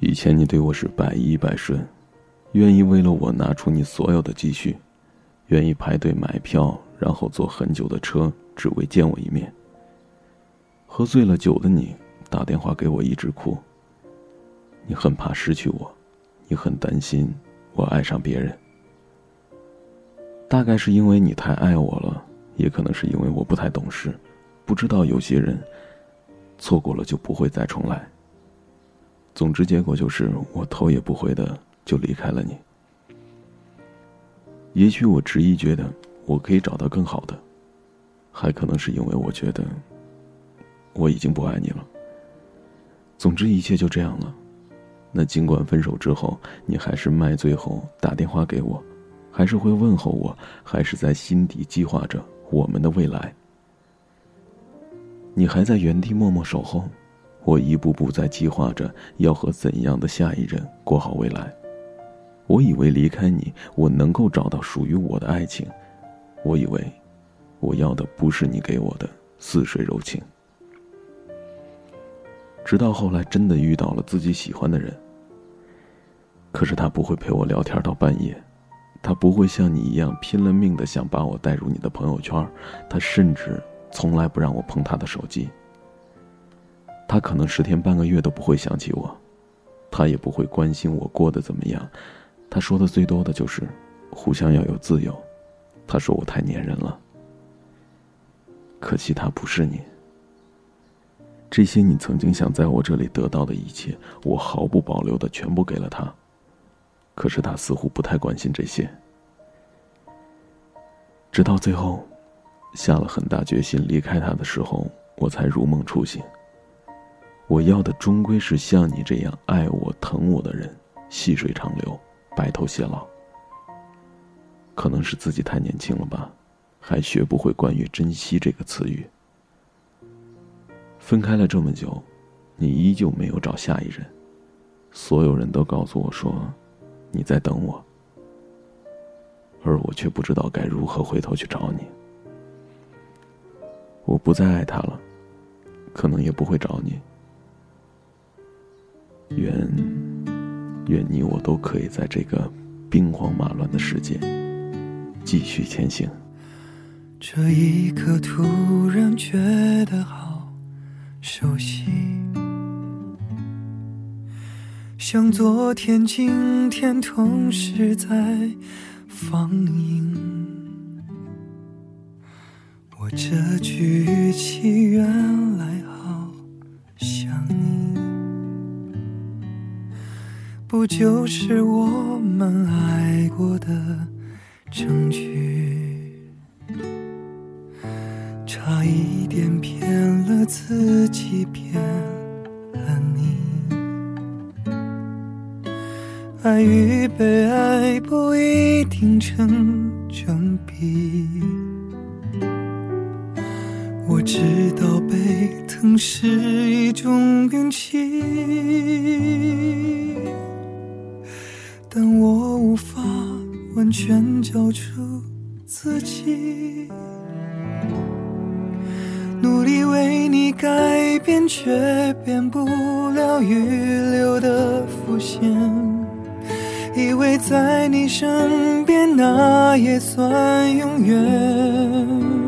以前你对我是百依百顺，愿意为了我拿出你所有的积蓄，愿意排队买票，然后坐很久的车，只为见我一面。喝醉了酒的你打电话给我一直哭。你很怕失去我，你很担心我爱上别人。大概是因为你太爱我了，也可能是因为我不太懂事，不知道有些人错过了就不会再重来。总之，结果就是我头也不回的就离开了你。也许我执意觉得我可以找到更好的，还可能是因为我觉得我已经不爱你了。总之，一切就这样了。那尽管分手之后，你还是卖醉后打电话给我，还是会问候我，还是在心底计划着我们的未来。你还在原地默默守候。我一步步在计划着要和怎样的下一任过好未来。我以为离开你，我能够找到属于我的爱情。我以为，我要的不是你给我的似水柔情。直到后来真的遇到了自己喜欢的人。可是他不会陪我聊天到半夜，他不会像你一样拼了命的想把我带入你的朋友圈，他甚至从来不让我碰他的手机。他可能十天半个月都不会想起我，他也不会关心我过得怎么样。他说的最多的就是互相要有自由。他说我太粘人了。可惜他不是你。这些你曾经想在我这里得到的一切，我毫不保留的全部给了他。可是他似乎不太关心这些。直到最后，下了很大决心离开他的时候，我才如梦初醒。我要的终归是像你这样爱我、疼我的人，细水长流，白头偕老。可能是自己太年轻了吧，还学不会关于珍惜这个词语。分开了这么久，你依旧没有找下一任，所有人都告诉我说，你在等我，而我却不知道该如何回头去找你。不再爱他了，可能也不会找你。愿，愿你我都可以在这个兵荒马乱的世界继续前行。这一刻突然觉得好熟悉，像昨天、今天同时在放映。这句语气原来好像你。不就是我们爱过的证据？差一点骗了自己，骗了你。爱与被爱不一定成正比。我知道被疼是一种运气。但我无法完全交出自己，努力为你改变，却变不了预留的伏线。以为在你身边，那也算永远。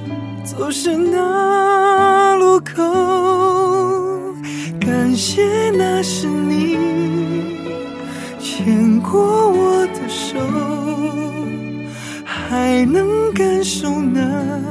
走失那路口。感谢那是你牵过我的手。还能感受那。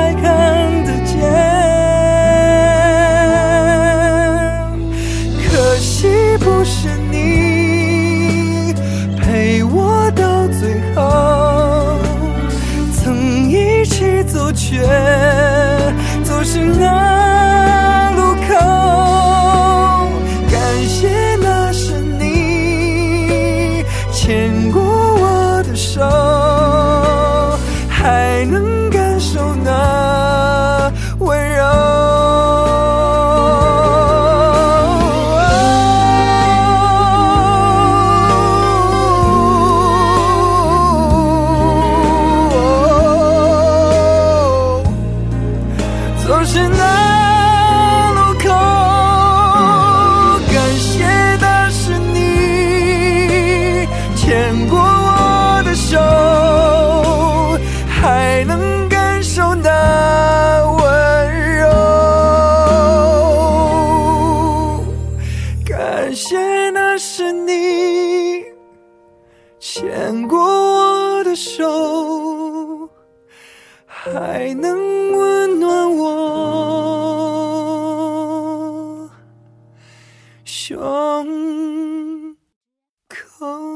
却总是那是你牵过我的手，还能温暖我胸口。